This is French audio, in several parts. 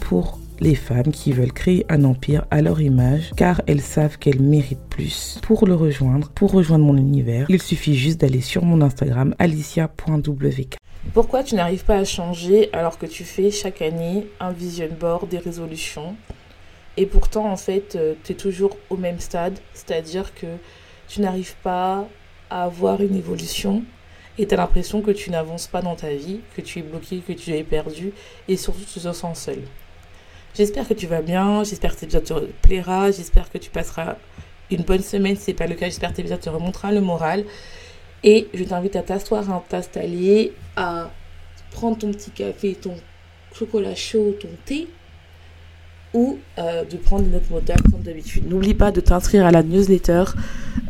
Pour les femmes qui veulent créer un empire à leur image car elles savent qu'elles méritent plus. Pour le rejoindre, pour rejoindre mon univers, il suffit juste d'aller sur mon Instagram alicia.wk. Pourquoi tu n'arrives pas à changer alors que tu fais chaque année un vision board, des résolutions? Et pourtant en fait euh, tu es toujours au même stade, c'est-à-dire que tu n'arrives pas à avoir une évolution et tu as l'impression que tu n'avances pas dans ta vie, que tu es bloqué, que tu es perdu et surtout tu te sens seul. J'espère que tu vas bien, j'espère que cet épisode te plaira, j'espère que tu passeras une bonne semaine. Si ce n'est pas le cas, j'espère que cet épisode te remontera le moral. Et je t'invite à t'asseoir, à t'installer, à prendre ton petit café, ton chocolat chaud, ton thé, ou euh, de prendre une autre modale comme d'habitude. N'oublie pas de t'inscrire à la newsletter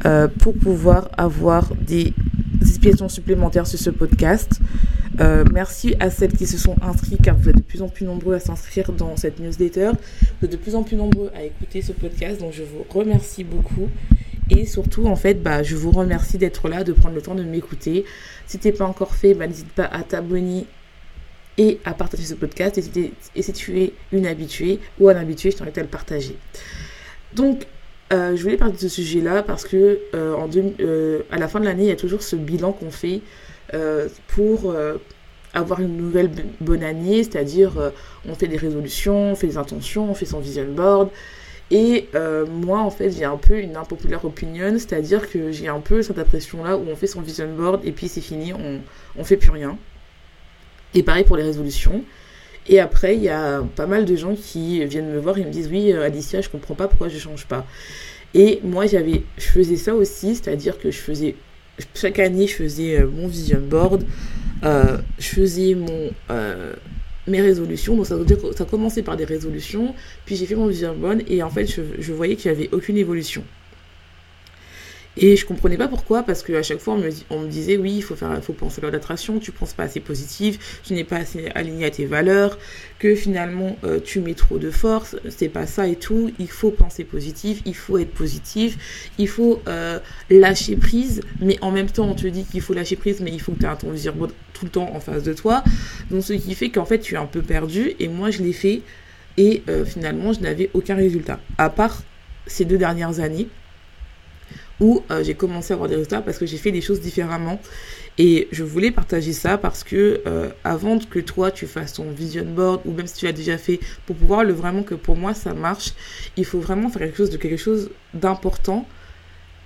euh, pour pouvoir avoir des explications supplémentaires sur ce podcast. Euh, merci à celles qui se sont inscrites car vous êtes de plus en plus nombreux à s'inscrire dans cette newsletter. Vous êtes de plus en plus nombreux à écouter ce podcast, donc je vous remercie beaucoup. Et surtout, en fait, bah, je vous remercie d'être là, de prendre le temps de m'écouter. Si tu n'es pas encore fait, bah, n'hésite pas à t'abonner et à partager ce podcast. Et si, tu es une habituée ou un habitué, je t'invite à le partager. Donc, euh, je voulais parler de ce sujet-là parce que euh, euh, à la fin de l'année, il y a toujours ce bilan qu'on fait pour avoir une nouvelle bonne année, c'est-à-dire on fait des résolutions, on fait des intentions, on fait son vision board. Et moi, en fait, j'ai un peu une impopulaire opinion, c'est-à-dire que j'ai un peu cette impression-là où on fait son vision board et puis c'est fini, on, on fait plus rien. Et pareil pour les résolutions. Et après, il y a pas mal de gens qui viennent me voir et me disent Oui, euh, Alicia, je comprends pas pourquoi je change pas. Et moi, j'avais, je faisais ça aussi, c'est-à-dire que je faisais, chaque année, je faisais euh, mon vision board, euh, je faisais mes résolutions. Donc, ça ça commençait par des résolutions, puis j'ai fait mon vision board, et en fait, je, je voyais qu'il n'y avait aucune évolution. Et je comprenais pas pourquoi, parce qu'à chaque fois, on me, disait, oui, il faut, faire, faut penser à l'attraction, tu penses pas assez positif, tu n'es pas assez aligné à tes valeurs, que finalement, euh, tu mets trop de force, c'est pas ça et tout, il faut penser positif, il faut être positif, il faut euh, lâcher prise, mais en même temps, on te dit qu'il faut lâcher prise, mais il faut que tu aies ton tout le temps en face de toi. Donc, ce qui fait qu'en fait, tu es un peu perdu, et moi, je l'ai fait, et euh, finalement, je n'avais aucun résultat, à part ces deux dernières années où euh, j'ai commencé à avoir des résultats parce que j'ai fait des choses différemment. Et je voulais partager ça parce que euh, avant que toi tu fasses ton vision board ou même si tu l'as déjà fait, pour pouvoir le vraiment que pour moi ça marche, il faut vraiment faire quelque chose de quelque chose d'important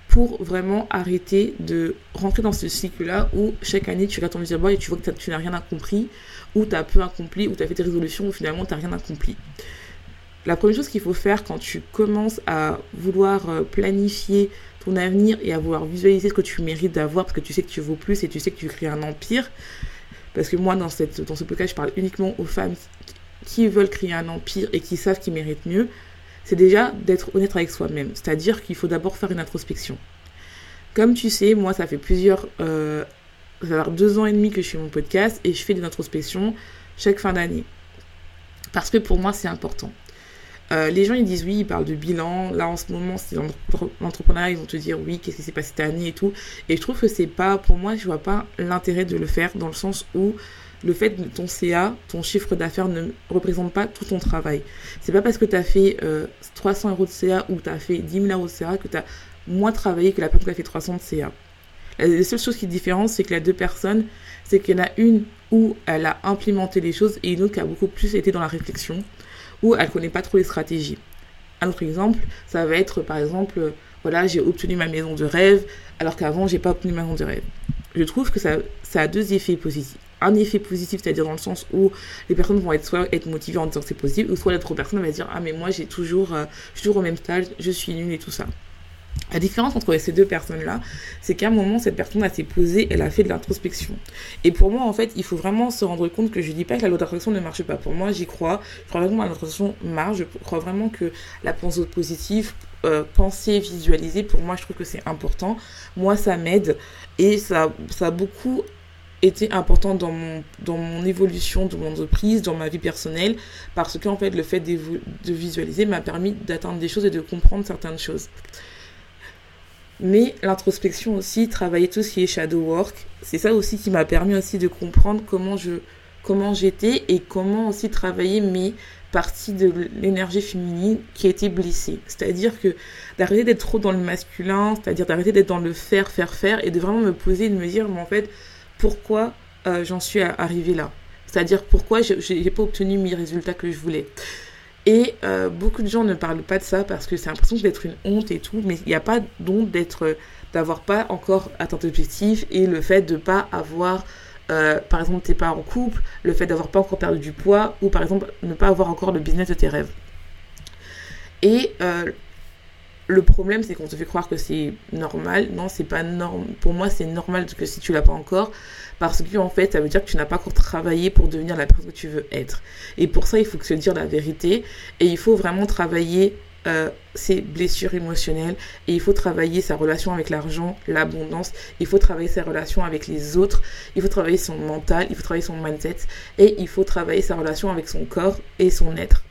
pour vraiment arrêter de rentrer dans ce cycle-là où chaque année tu regardes ton vision board et tu vois que tu n'as rien accompli, ou tu as peu accompli, ou tu as fait tes résolutions où finalement tu n'as rien accompli. La première chose qu'il faut faire quand tu commences à vouloir euh, planifier ton avenir et à vouloir visualiser ce que tu mérites d'avoir parce que tu sais que tu vaux plus et tu sais que tu crées un empire. Parce que moi, dans, cette, dans ce podcast, je parle uniquement aux femmes qui veulent créer un empire et qui savent qu'ils méritent mieux. C'est déjà d'être honnête avec soi-même. C'est-à-dire qu'il faut d'abord faire une introspection. Comme tu sais, moi, ça fait plusieurs. Euh, ça fait deux ans et demi que je fais mon podcast et je fais des introspections chaque fin d'année. Parce que pour moi, c'est important. Euh, les gens ils disent oui, ils parlent de bilan. Là en ce moment, c'est l'entrepreneuriat, ils vont te dire oui, qu'est-ce qui s'est passé cette année et tout. Et je trouve que c'est pas, pour moi, je vois pas l'intérêt de le faire dans le sens où le fait que ton CA, ton chiffre d'affaires ne représente pas tout ton travail. C'est pas parce que tu as fait 300 euh, euros de CA ou tu as fait 10 000 euros de CA que tu as moins travaillé que la personne qui a fait 300 de CA. La seule chose qui est différente, c'est que les deux personnes, c'est qu'il y en a une où elle a implémenté les choses et une autre qui a beaucoup plus été dans la réflexion ou elle connaît pas trop les stratégies. Un autre exemple, ça va être par exemple, voilà, j'ai obtenu ma maison de rêve, alors qu'avant, j'ai pas obtenu ma maison de rêve. Je trouve que ça, ça a deux effets positifs. un effet positif, c'est-à-dire dans le sens où les personnes vont être soit être motivées en disant c'est positif, ou soit l'autre personne va dire ah mais moi j'ai toujours, euh, je suis toujours au même stade, je suis nulle et tout ça. La différence entre ces deux personnes-là, c'est qu'à un moment, cette personne a s'est posée, elle a fait de l'introspection. Et pour moi, en fait, il faut vraiment se rendre compte que je dis pas que la loi d'attraction ne marche pas. Pour moi, j'y crois. Je crois vraiment que l'introspection marche. Je crois vraiment que la pensée positive, euh, penser, visualiser, pour moi, je trouve que c'est important. Moi, ça m'aide. Et ça, ça a beaucoup été important dans mon, dans mon évolution de mon entreprise, dans ma vie personnelle, parce qu'en fait, le fait de visualiser m'a permis d'atteindre des choses et de comprendre certaines choses. Mais l'introspection aussi, travailler tout ce qui est shadow work, c'est ça aussi qui m'a permis aussi de comprendre comment j'étais et comment aussi travailler mes parties de l'énergie féminine qui étaient blessées. C'est-à-dire que d'arrêter d'être trop dans le masculin, c'est-à-dire d'arrêter d'être dans le faire, faire, faire et de vraiment me poser et de me dire, mais en fait, pourquoi euh, j'en suis arrivée là? C'est-à-dire pourquoi je n'ai pas obtenu mes résultats que je voulais? Et euh, beaucoup de gens ne parlent pas de ça parce que c'est l'impression d'être une honte et tout, mais il n'y a pas d'honte d'être, d'avoir pas encore atteint l'objectif et le fait de pas avoir, euh, par exemple, t'es pas en couple, le fait d'avoir pas encore perdu du poids ou par exemple ne pas avoir encore le business de tes rêves. Et euh, le problème, c'est qu'on te fait croire que c'est normal. Non, c'est pas normal. Pour moi, c'est normal que si tu l'as pas encore, parce que en fait, ça veut dire que tu n'as pas encore travaillé pour devenir la personne que tu veux être. Et pour ça, il faut que se dire la vérité et il faut vraiment travailler euh, ses blessures émotionnelles et il faut travailler sa relation avec l'argent, l'abondance, il faut travailler sa relation avec les autres, il faut travailler son mental, il faut travailler son mindset et il faut travailler sa relation avec son corps et son être.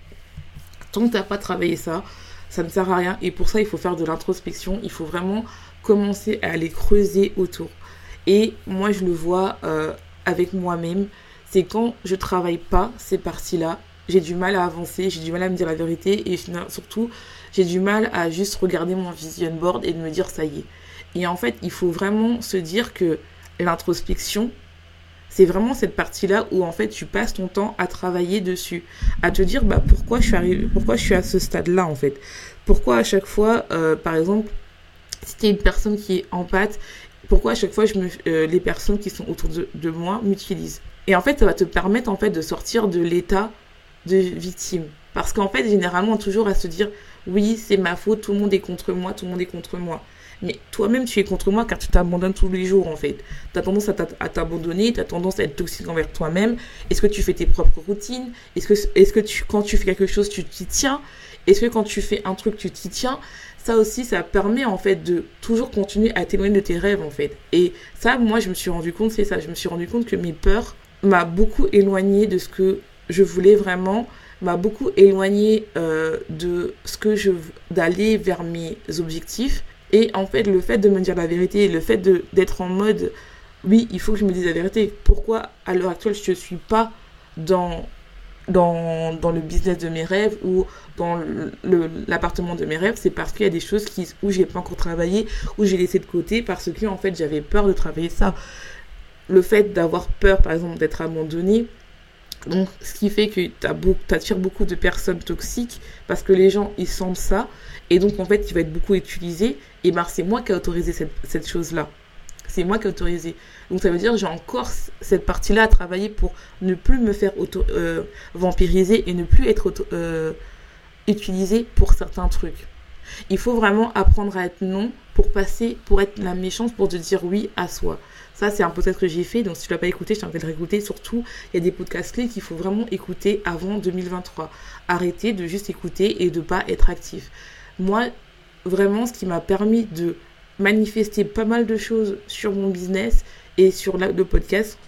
Tant que tu n'as pas travaillé ça, ça ne sert à rien et pour ça il faut faire de l'introspection, il faut vraiment commencer à aller creuser autour. Et moi, je le vois euh, avec moi-même. C'est quand je travaille pas ces parties-là, j'ai du mal à avancer, j'ai du mal à me dire la vérité et surtout, j'ai du mal à juste regarder mon vision board et de me dire ça y est. Et en fait, il faut vraiment se dire que l'introspection, c'est vraiment cette partie-là où en fait tu passes ton temps à travailler dessus, à te dire bah pourquoi je suis arrivé, pourquoi je suis à ce stade-là en fait, pourquoi à chaque fois, euh, par exemple, si tu es une personne qui est en pâte pourquoi à chaque fois euh, les personnes qui sont autour de, moi m'utilisent? Et en fait, ça va te permettre en fait de sortir de l'état de victime. Parce qu'en fait, généralement, toujours à se dire, oui, c'est ma faute, tout le monde est contre moi, tout le monde est contre moi. Mais toi-même, tu es contre moi car tu t'abandonnes tous les jours, en fait. Tu as tendance à t'abandonner, tu as tendance à être toxique envers toi-même. Est-ce que tu fais tes propres routines? Est-ce que, quand tu fais quelque chose, tu t'y tiens? Est-ce que quand tu fais un truc, tu t'y tiens? Ça aussi, ça permet en fait de toujours continuer à t'éloigner de tes rêves en fait. Et ça, moi, je me suis rendu compte, c'est ça, je me suis rendu compte que mes peurs m'a beaucoup éloigné de ce que je voulais vraiment, m'a beaucoup éloigné euh, de ce que je d'aller vers mes objectifs. Et en fait, le fait de me dire la vérité, le fait d'être en mode, oui, il faut que je me dise la vérité. Pourquoi à l'heure actuelle je ne suis pas dans dans, dans, le business de mes rêves ou dans l'appartement de mes rêves, c'est parce qu'il y a des choses qui, où j'ai pas encore travaillé, où j'ai laissé de côté parce que en fait j'avais peur de travailler ça. Le fait d'avoir peur par exemple d'être abandonné, donc ce qui fait que tu attires beaucoup de personnes toxiques parce que les gens ils sentent ça et donc en fait il va être beaucoup utilisé et ben c'est moi qui ai autorisé cette, cette chose là. C'est moi qui ai autorisé. Donc ça veut dire j'ai encore cette partie-là à travailler pour ne plus me faire euh, vampiriser et ne plus être euh, utilisé pour certains trucs. Il faut vraiment apprendre à être non pour passer, pour être la méchante, pour te dire oui à soi. Ça, c'est un podcast que j'ai fait, donc si tu l'as pas écouté, je t'invite à l'écouter. Surtout, il y a des podcasts clés qu'il faut vraiment écouter avant 2023. Arrêtez de juste écouter et de pas être actif. Moi, vraiment, ce qui m'a permis de manifester pas mal de choses sur mon business et sur le podcast,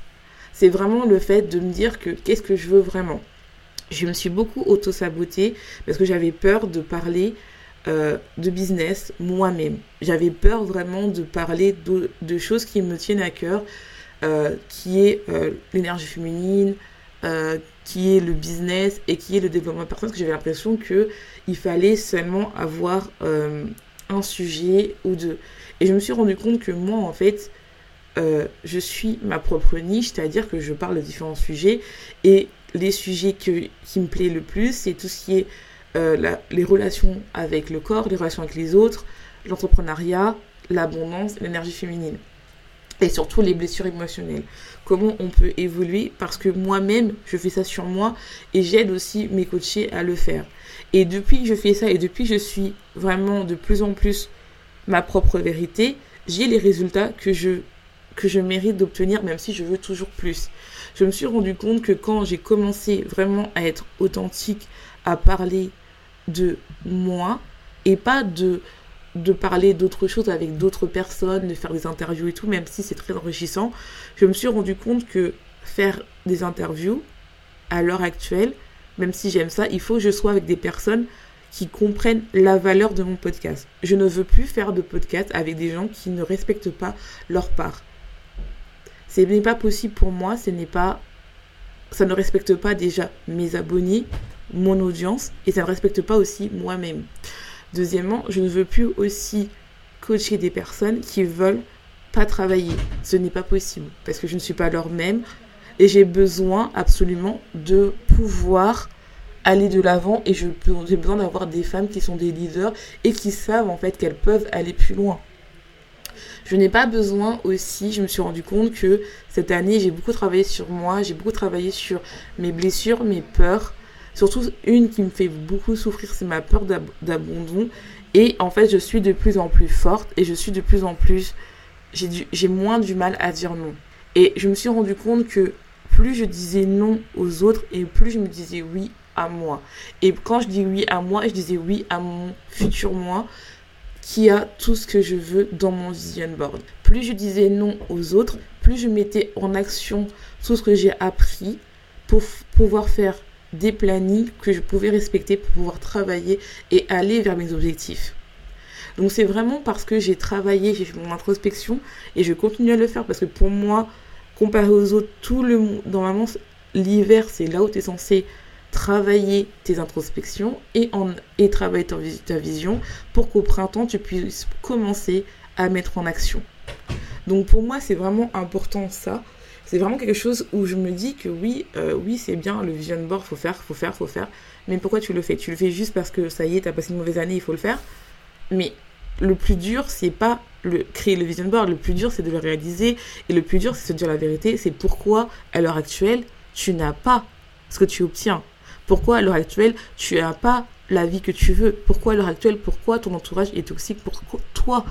c'est vraiment le fait de me dire que qu'est-ce que je veux vraiment. Je me suis beaucoup auto-sabotée parce que j'avais peur de parler euh, de business moi-même. J'avais peur vraiment de parler de, choses qui me tiennent à cœur, euh, qui est euh, l'énergie féminine, qui est le business et qui est le développement personnel, parce que j'avais l'impression qu'il fallait seulement avoir un sujet ou deux. Et je me suis rendu compte que moi, en fait, je suis ma propre niche, c'est-à-dire que je parle de différents sujets. Et les sujets qui me plaisent le plus, c'est tout ce qui est euh, les relations avec le corps, les relations avec les autres, l'entrepreneuriat, l'abondance, l'énergie féminine. et surtout les blessures émotionnelles. Comment on peut évoluer parce que moi-même, je fais ça sur moi et j'aide aussi mes coachés à le faire. Et depuis que je fais ça et depuis que je suis vraiment de plus en plus ma propre vérité, j'ai les résultats que je que je mérite d'obtenir même si je veux toujours plus. Je me suis rendu compte que quand j'ai commencé vraiment à être authentique, à parler de moi et pas de de parler d'autres choses avec d'autres personnes, de faire des interviews et tout, même si c'est très enrichissant, je me suis rendu compte que faire des interviews à l'heure actuelle, même si j'aime ça, il faut que je sois avec des personnes qui comprennent la valeur de mon podcast. Je ne veux plus faire de podcast avec des gens qui ne respectent pas leur part. Ce n'est pas possible pour moi, ce n'est pas ça ne respecte pas déjà mes abonnés, mon audience et ça ne respecte pas aussi moi-même. Deuxièmement, je ne veux plus aussi coacher des personnes qui veulent pas travailler. Ce n'est pas possible parce que je ne suis pas leur même et j'ai besoin absolument de pouvoir aller de l'avant et j'ai besoin d'avoir des femmes qui sont des leaders et qui savent en fait qu'elles peuvent aller plus loin. Je n'ai pas besoin aussi, je me suis rendu compte que cette année j'ai beaucoup travaillé sur moi, j'ai beaucoup travaillé sur mes blessures, mes peurs, Surtout une qui me fait beaucoup souffrir, c'est ma peur d'abandon. Et en fait, je suis de plus en plus forte et je suis de plus en plus... J'ai moins du mal à dire non. Et je me suis rendu compte que plus je disais non aux autres et plus je me disais oui à moi. Et quand je dis oui à moi, je disais oui à mon futur moi qui a tout ce que je veux dans mon vision board. Plus je disais non aux autres, plus je mettais en action tout ce que j'ai appris pour pouvoir faire des plannings que je pouvais respecter pour pouvoir travailler et aller vers mes objectifs. Donc c'est vraiment parce que j'ai travaillé, j'ai fait mon introspection et je continue à le faire parce que pour moi, comparé aux autres, tout le monde, normalement, l'hiver, c'est là où tu es censé travailler tes introspections et, en, et travailler ta, ta vision pour qu'au printemps, tu puisses commencer à mettre en action. Donc pour moi, c'est vraiment important ça c'est vraiment quelque chose où je me dis que oui, euh, oui, c'est bien, le vision board, faut faire, faut faire, faut faire. Mais pourquoi tu le fais? Tu le fais juste parce que ça y est, t'as passé une mauvaise année, il faut le faire. Mais le plus dur, c'est pas le créer le vision board, le plus dur, c'est de le réaliser. Et le plus dur, c'est de se dire la vérité, c'est pourquoi, à l'heure actuelle, tu n'as pas ce que tu obtiens. Pourquoi, à l'heure actuelle, tu n'as pas la vie que tu veux? Pourquoi, à l'heure actuelle, pourquoi ton entourage est toxique pour toi?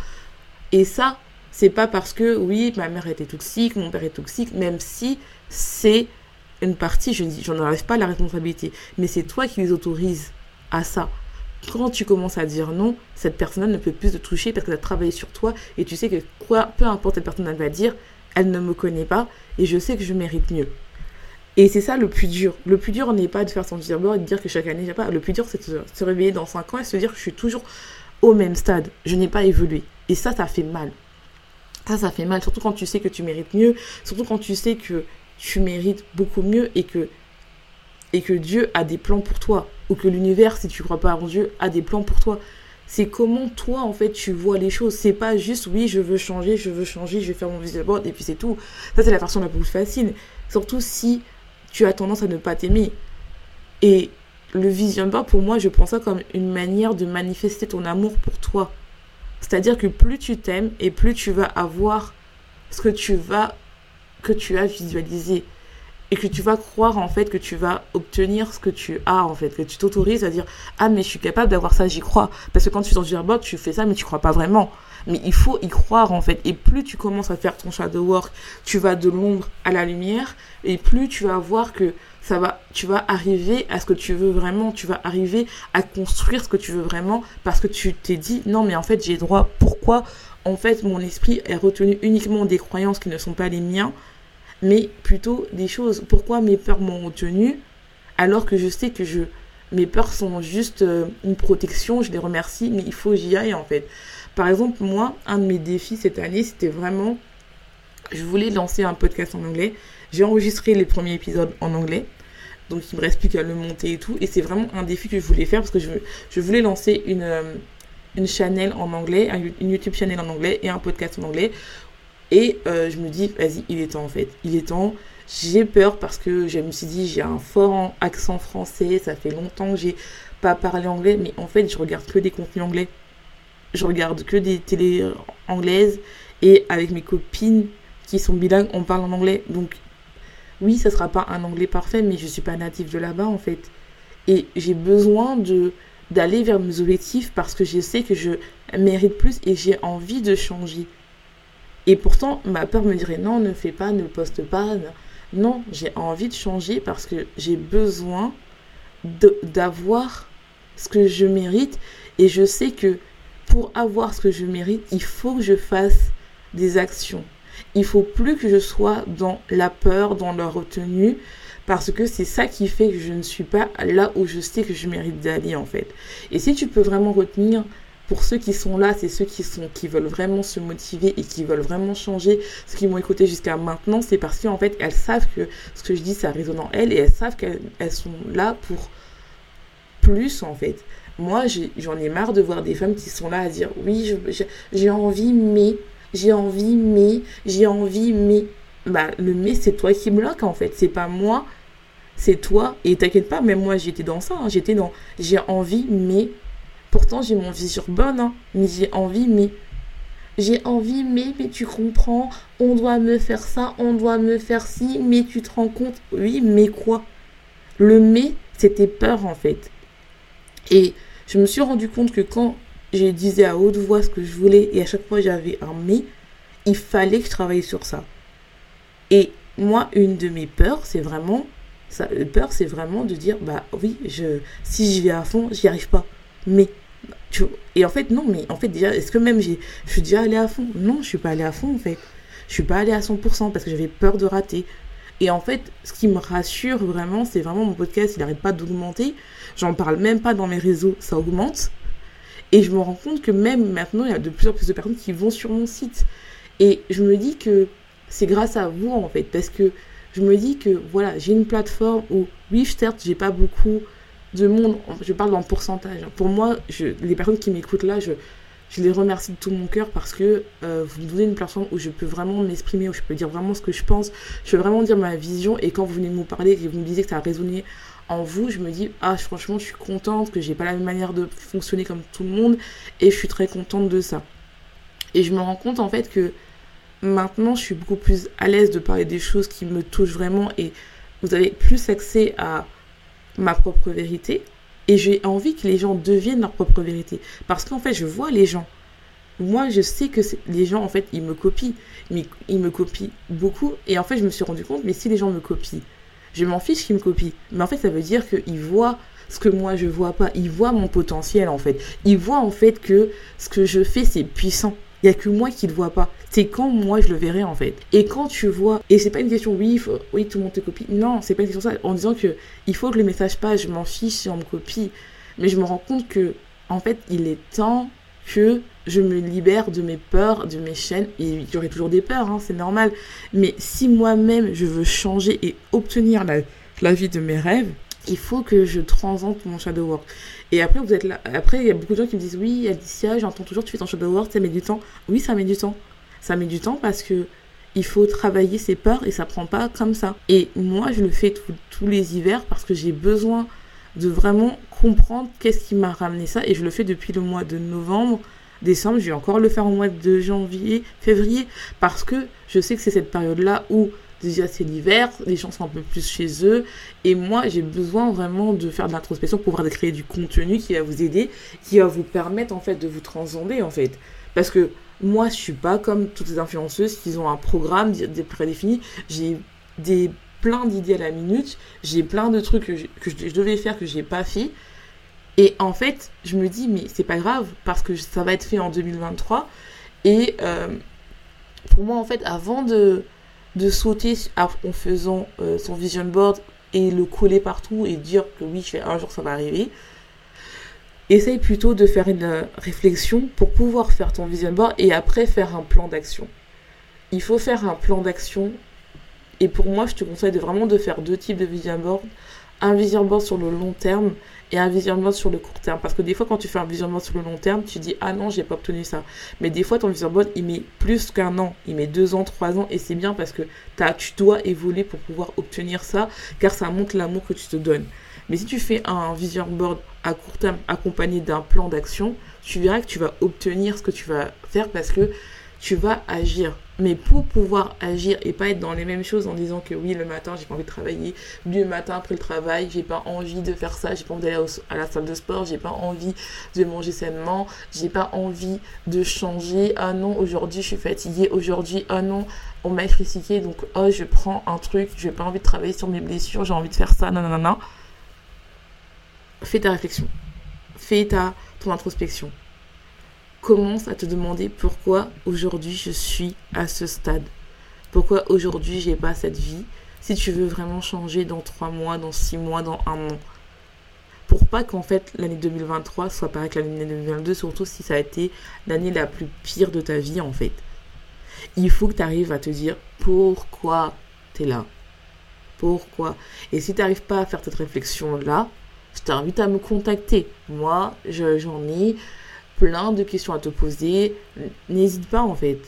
Et ça, c'est pas parce que, oui, ma mère était toxique, mon père est toxique, même si c'est une partie, je dis, j'en enlève pas la responsabilité, mais c'est toi qui les autorises à ça. Quand tu commences à dire non, cette personne ne peut plus te toucher parce qu'elle a travaillé sur toi et tu sais que quoi, peu importe cette personne elle va dire, elle ne me connaît pas et je sais que je mérite mieux. Et c'est ça le plus dur. Le plus dur n'est pas de faire son vision et de dire que chaque année, j'ai pas. Le plus dur, c'est de se réveiller dans 5 ans et se dire que je suis toujours au même stade. Je n'ai pas évolué. Et ça, ça fait mal. Ça, ça fait mal, surtout quand tu sais que tu mérites mieux, surtout quand tu sais que tu mérites beaucoup mieux et que, et que Dieu a des plans pour toi, ou que l'univers, si tu crois pas en Dieu, a des plans pour toi. C'est comment toi, en fait, tu vois les choses. C'est pas juste, oui, je veux changer, je veux changer, je vais faire mon vision board, et puis c'est tout. Ça, c'est la façon la plus facile. Surtout si tu as tendance à ne pas t'aimer. Et le vision board, pour moi, je prends ça comme une manière de manifester ton amour pour toi. C'est-à-dire que plus tu t'aimes et plus tu vas avoir ce que tu vas que tu as visualisé. Et que tu vas croire en fait que tu vas obtenir ce que tu as en fait. Que tu t'autorises à dire ah mais je suis capable d'avoir ça j'y crois parce que quand tu es dans une board tu fais ça mais tu crois pas vraiment mais il faut y croire en fait et plus tu commences à faire ton shadow work tu vas de l'ombre à la lumière et plus tu vas voir que ça va, tu vas arriver à ce que tu veux vraiment, tu vas arriver à construire ce que tu veux vraiment parce que tu t'es dit non mais en fait j'ai droit. Pourquoi en fait mon esprit est retenu uniquement des croyances qui ne sont pas les miens, mais plutôt des choses? Pourquoi mes peurs m'ont retenu alors que je sais que je mes peurs sont juste euh, une protection, je les remercie, mais il faut que j'y aille en fait. Par exemple, moi, un de mes défis cette année, c'était vraiment, je voulais lancer un podcast en anglais. J'ai enregistré les premiers épisodes en anglais. Donc il me reste plus qu'à le monter et tout. Et c'est vraiment un défi que je voulais faire parce que je, voulais lancer une, euh, une en anglais, une YouTube channel en anglais et un podcast en anglais. Et euh, je me dis, vas-y, il est temps en fait. Il est temps. J'ai peur parce que je me suis dit, j'ai un fort accent français. Ça fait longtemps que j'ai pas parlé anglais. Mais en fait, je regarde que des contenus anglais. Je regarde que des télé anglaises. Et avec mes copines qui sont bilingues, on parle en anglais. Donc, oui, ça sera pas un anglais parfait, mais je suis pas native de là-bas, en fait. Et j'ai besoin de d'aller vers mes objectifs parce que je sais que je mérite plus et j'ai envie de changer. Et pourtant, ma peur me dirait non, ne fais pas, ne poste pas. Non, j'ai envie de changer parce que j'ai besoin d'avoir ce que je mérite et je sais que pour avoir ce que je mérite, il faut que je fasse des actions. Il faut plus que je sois dans la peur, dans la retenue, parce que c'est ça qui fait que je ne suis pas là où je sais que je mérite d'aller en fait. Et si tu peux vraiment retenir pour ceux qui sont là, c'est ceux qui sont qui veulent vraiment se motiver et qui veulent vraiment changer, ceux qui m'ont écouté jusqu'à maintenant, c'est parce qu'en fait, elles savent que ce que je dis, ça résonne en elles et elles savent qu'elles sont là pour plus en fait. Moi, j'en ai, marre de voir des femmes qui sont là à dire oui, j'ai envie, mais, j'ai envie, mais, j'ai envie, mais. Bah, le mais, c'est toi qui bloque en fait. C'est pas moi, c'est toi. Et t'inquiète pas, même moi, j'étais dans ça. Hein. J'étais dans j'ai envie, mais Pourtant, j'ai mon sur bonne, hein, mais j'ai envie, mais. J'ai envie, mais, mais tu comprends, on doit me faire ça, on doit me faire ci, mais tu te rends compte. Oui, mais quoi? Le mais, c'était peur en fait. Et je me suis rendu compte que quand je disais à haute voix ce que je voulais et à chaque fois j'avais un mais, il fallait que je travaille sur ça. Et moi, une de mes peurs, c'est vraiment. Ça, peur, c'est vraiment de dire, bah oui, je, si j'y vais à fond, j'y arrive pas mais tu, et en fait non mais en fait déjà est-ce que même j'ai je suis déjà allée à fond? Non je suis pas allée à fond en fait je suis pas allée à 100% parce que j'avais peur de rater et en fait ce qui me rassure vraiment c'est vraiment mon podcast il n'arrête pas d'augmenter. J'en parle même pas dans mes réseaux ça augmente. Et je me rends compte que même maintenant il y a de plus en plus de personnes qui vont sur mon site. Et je me dis que c'est grâce à vous en fait parce que je me dis que voilà j'ai une plateforme où oui certes j'ai pas beaucoup de monde, je parle en pourcentage. Pour moi, les personnes qui m'écoutent là, je, je les remercie de tout mon cœur parce que euh, vous me donnez une plateforme où je peux vraiment m'exprimer, où je peux dire vraiment ce que je pense, je peux vraiment dire ma vision. Et quand vous venez me parler et vous me disiez que ça a résonné en vous, je me dis, ah, franchement, je suis contente, que j'ai pas la même manière de fonctionner comme tout le monde et je suis très contente de ça. Et je me rends compte en fait que maintenant, je suis beaucoup plus à l'aise de parler des choses qui me touchent vraiment et vous avez plus accès à ma propre vérité et j'ai envie que les gens deviennent leur propre vérité. Parce qu'en fait, je vois les gens. Moi, je sais que les gens, en fait, ils me copient. Mais ils me copient beaucoup. Et en fait, je me suis rendu compte, mais si les gens me copient, je m'en fiche qu'ils me copient. Mais en fait, ça veut dire qu'ils voient ce que moi, je vois pas. Ils voient mon potentiel, en fait. Ils voient, en fait, que ce que je fais, c'est puissant. Il n'y a que moi qui le vois pas. C'est quand moi je le verrai en fait. Et quand tu vois, et c'est pas une question oui, oui tout le monde te copie. Non, c'est pas une question ça. En disant que il faut que le message passe, je m'en fiche si on me copie. Mais je me rends compte que en fait il est temps que je me libère de mes peurs, de mes chaînes. Et il y aurait toujours des peurs, hein, c'est normal. Mais si moi-même je veux changer et obtenir la, la vie de mes rêves, il faut que je transente mon shadow work. Et après, vous êtes là. Après, il y a beaucoup de gens qui me disent Oui, Alicia, j'entends toujours, tu fais ton shadow work, ça met du temps. Oui, ça met du temps. Ça met du temps parce que il faut travailler ses peurs et ça prend pas comme ça. Et moi, je le fais tous les hivers parce que j'ai besoin de vraiment comprendre qu'est-ce qui m'a ramené ça. Et je le fais depuis le mois de novembre, décembre. Je vais encore le faire au mois de janvier, février parce que je sais que c'est cette période-là où déjà c'est l'hiver, les gens sont un peu plus chez eux, et moi j'ai besoin vraiment de faire de l'introspection pour pouvoir créer du contenu qui va vous aider, qui va vous permettre en fait de vous transcender en fait. Parce que moi je suis pas comme toutes les influenceuses qui ont un programme prédéfini, j'ai des plein d'idées à la minute, j'ai plein de trucs que je, que je devais faire que j'ai pas fait. Et en fait, je me dis, mais c'est pas grave, parce que ça va être fait en 2023. Et euh, pour moi, en fait, avant de, de sauter en faisant euh, son vision board et le coller partout et dire que oui, je fais un jour ça va arriver. Essaye plutôt de faire une euh, réflexion pour pouvoir faire ton vision board et après faire un plan d'action. Il faut faire un plan d'action et pour moi, je te conseille vraiment de faire deux types de vision board. Un vision board sur le long terme et un visionnement sur le court terme. Parce que des fois, quand tu fais un visionnement sur le long terme, tu dis Ah non, j'ai pas obtenu ça. Mais des fois, ton visionnement, il met plus qu'un an, il met deux ans, trois ans, et c'est bien parce que as, tu dois évoluer pour pouvoir obtenir ça, car ça montre l'amour que tu te donnes. Mais si tu fais un vision board à court terme accompagné d'un plan d'action, tu verras que tu vas obtenir ce que tu vas faire parce que tu vas agir. Mais pour pouvoir agir et pas être dans les mêmes choses en disant que oui, le matin, j'ai pas envie de travailler, le matin après le travail, j'ai pas envie de faire ça, j'ai pas envie d'aller à la salle de sport, j'ai pas envie de manger sainement, j'ai pas envie de changer. Ah non, aujourd'hui, je suis fatiguée, aujourd'hui, ah non, on m'a critiqué, donc oh, je prends un truc, j'ai pas envie de travailler sur mes blessures, j'ai envie de faire ça, non, non, non. Fais ta réflexion. Fais ta, ton introspection commence à te demander pourquoi aujourd'hui je suis à ce stade. Pourquoi aujourd'hui j'ai pas cette vie. Si tu veux vraiment changer dans trois mois, dans six mois, dans un an. Pour pas qu'en fait l'année 2023 soit pareille que l'année 2022, surtout si ça a été l'année la plus pire de ta vie en fait. Il faut que tu arrives à te dire pourquoi tu es là. Pourquoi? Et si tu n'arrives pas à faire cette réflexion-là, je t'invite à me contacter. Moi, j'en ai plein de questions à te poser. N'hésite pas en fait.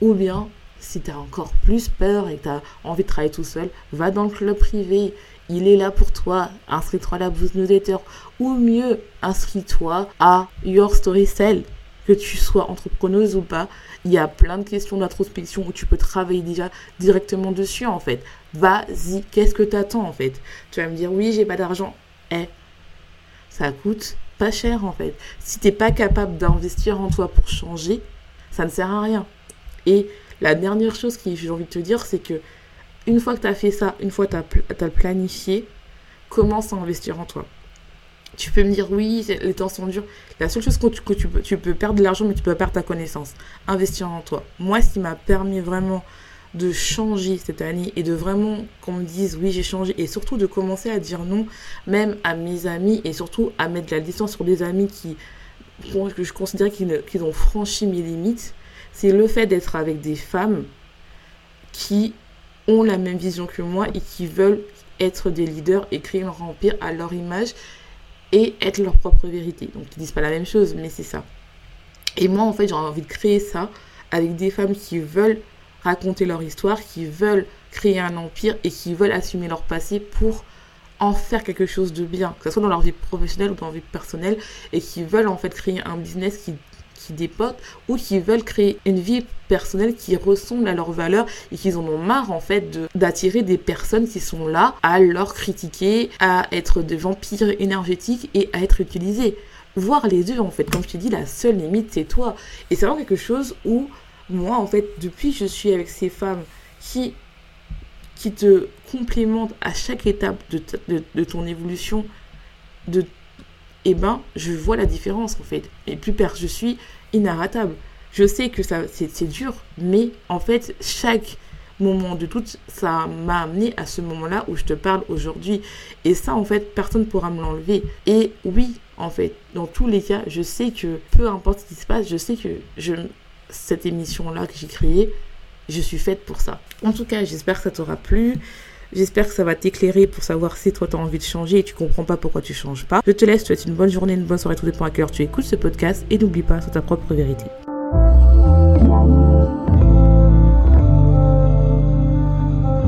Ou bien, si tu as encore plus peur et que tu as envie de travailler tout seul, va dans le club privé. Il est là pour toi. Inscris-toi à la boost newsletter. Ou mieux, inscris-toi à Your Story Cell. Que tu sois entrepreneuse ou pas, il y a plein de questions d'introspection où tu peux travailler déjà directement dessus en fait. Vas-y, qu'est-ce que tu attends en fait? Tu vas me dire oui, j'ai pas d'argent. Eh, ça coûte pas cher en fait. Si t'es pas capable d'investir en toi pour changer, ça ne sert à rien. Et la dernière chose que j'ai envie de te dire, c'est que une fois que tu as fait ça, une fois que tu as, planifié, commence à investir en toi. Tu peux me dire oui, les temps sont durs. La seule chose que tu, que tu peux, tu peux perdre de l'argent, mais tu peux perdre ta connaissance. Investir en toi. Moi, ce qui m'a permis vraiment de changer cette année et de vraiment qu'on me dise oui j'ai changé. Et surtout de commencer à dire non même à mes amis et surtout à mettre de la distance sur des amis qui que je considère qu'ils ont franchi mes limites. C'est le fait d'être avec des femmes qui ont la même vision que moi et qui veulent être des leaders et créer leur empire à leur image et être leur propre vérité. Donc ils disent pas la même chose mais c'est ça. Et moi en fait j'ai envie de créer ça avec des femmes qui veulent raconter leur histoire, qui veulent créer un empire et qui veulent assumer leur passé pour en faire quelque chose de bien, que ce soit dans leur vie professionnelle ou dans leur vie personnelle, et qui veulent en fait créer un business qui, qui dépote ou qui veulent créer une vie personnelle qui ressemble à leurs valeurs et qu'ils en ont marre en fait d'attirer des personnes qui sont là à leur critiquer, à être des vampires énergétiques et à être utilisés. Voir les deux en fait, comme je t'ai dit, la seule limite c'est toi. Et c'est vraiment quelque chose où moi, en fait, depuis que je suis avec ces femmes qui, qui te complémentent à chaque étape de, de, ton évolution, de, eh ben, je vois la différence, en fait. Et plus père je suis inarrêtable. Je sais que ça, c'est dur, mais en fait, chaque moment de doute, ça m'a amené à ce moment-là où je te parle aujourd'hui. Et ça, en fait, personne ne pourra me l'enlever. Et oui, en fait, dans tous les cas, je sais que peu importe ce qui se passe, je sais que je cette émission-là que j'ai créée, je suis faite pour ça. En tout cas, j'espère que ça t'aura plu. J'espère que ça va t'écairer pour savoir si toi tu as envie de changer et tu comprends pas pourquoi tu changes pas. Je te laisse, tu souhaite une bonne journée, une bonne soirée, tout dépend à quelle tu écoutes ce podcast et n'oublie pas, c'est ta propre vérité.